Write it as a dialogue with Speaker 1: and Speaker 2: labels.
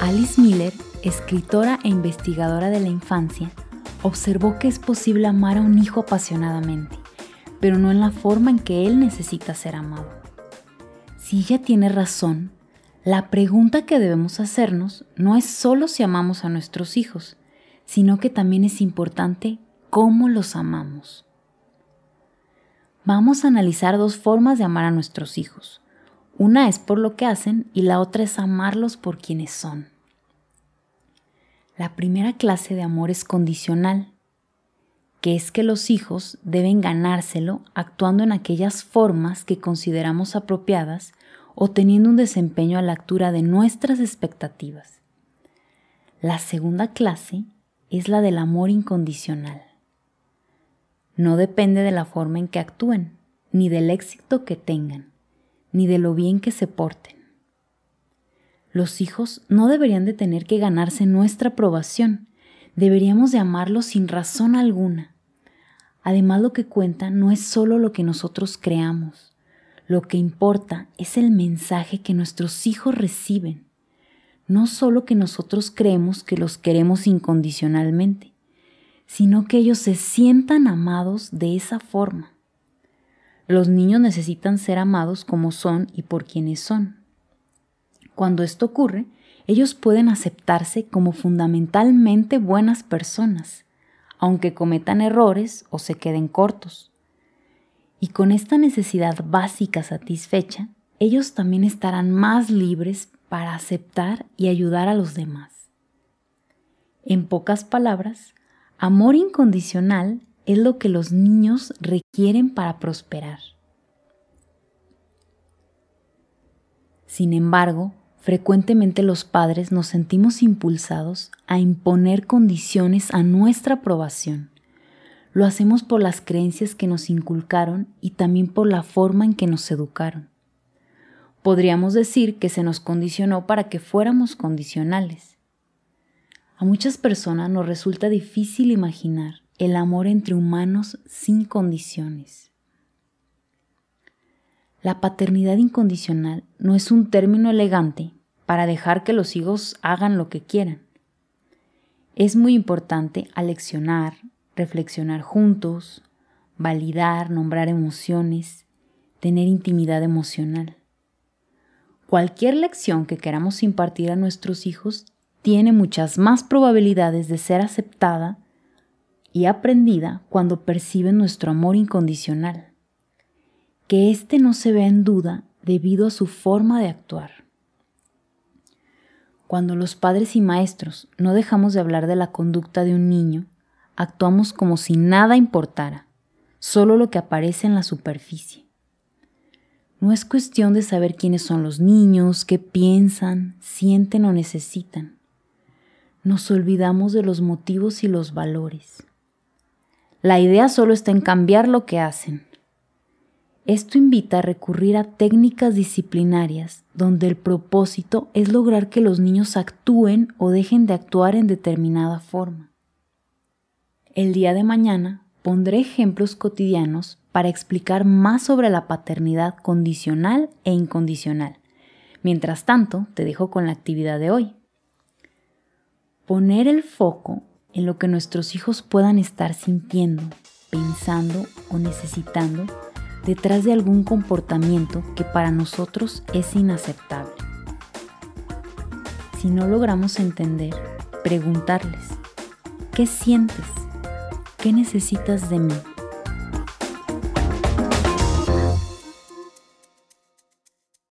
Speaker 1: Alice Miller, escritora e investigadora de la infancia, observó que es posible amar a un hijo apasionadamente, pero no en la forma en que él necesita ser amado. Si ella tiene razón, la pregunta que debemos hacernos no es solo si amamos a nuestros hijos, sino que también es importante cómo los amamos. Vamos a analizar dos formas de amar a nuestros hijos. Una es por lo que hacen y la otra es amarlos por quienes son. La primera clase de amor es condicional, que es que los hijos deben ganárselo actuando en aquellas formas que consideramos apropiadas o teniendo un desempeño a la altura de nuestras expectativas. La segunda clase es la del amor incondicional. No depende de la forma en que actúen, ni del éxito que tengan, ni de lo bien que se porten. Los hijos no deberían de tener que ganarse nuestra aprobación, deberíamos de amarlos sin razón alguna. Además lo que cuenta no es solo lo que nosotros creamos, lo que importa es el mensaje que nuestros hijos reciben, no solo que nosotros creemos que los queremos incondicionalmente, sino que ellos se sientan amados de esa forma. Los niños necesitan ser amados como son y por quienes son. Cuando esto ocurre, ellos pueden aceptarse como fundamentalmente buenas personas, aunque cometan errores o se queden cortos. Y con esta necesidad básica satisfecha, ellos también estarán más libres para aceptar y ayudar a los demás. En pocas palabras, amor incondicional es lo que los niños requieren para prosperar. Sin embargo, frecuentemente los padres nos sentimos impulsados a imponer condiciones a nuestra aprobación lo hacemos por las creencias que nos inculcaron y también por la forma en que nos educaron. Podríamos decir que se nos condicionó para que fuéramos condicionales. A muchas personas nos resulta difícil imaginar el amor entre humanos sin condiciones. La paternidad incondicional no es un término elegante para dejar que los hijos hagan lo que quieran. Es muy importante aleccionar, reflexionar juntos, validar, nombrar emociones, tener intimidad emocional. Cualquier lección que queramos impartir a nuestros hijos tiene muchas más probabilidades de ser aceptada y aprendida cuando perciben nuestro amor incondicional. Que éste no se vea en duda debido a su forma de actuar. Cuando los padres y maestros no dejamos de hablar de la conducta de un niño, actuamos como si nada importara, solo lo que aparece en la superficie. No es cuestión de saber quiénes son los niños, qué piensan, sienten o necesitan. Nos olvidamos de los motivos y los valores. La idea solo está en cambiar lo que hacen. Esto invita a recurrir a técnicas disciplinarias donde el propósito es lograr que los niños actúen o dejen de actuar en determinada forma. El día de mañana pondré ejemplos cotidianos para explicar más sobre la paternidad condicional e incondicional. Mientras tanto, te dejo con la actividad de hoy. Poner el foco en lo que nuestros hijos puedan estar sintiendo, pensando o necesitando detrás de algún comportamiento que para nosotros es inaceptable. Si no logramos entender, preguntarles, ¿qué sientes? ¿Qué necesitas de mí?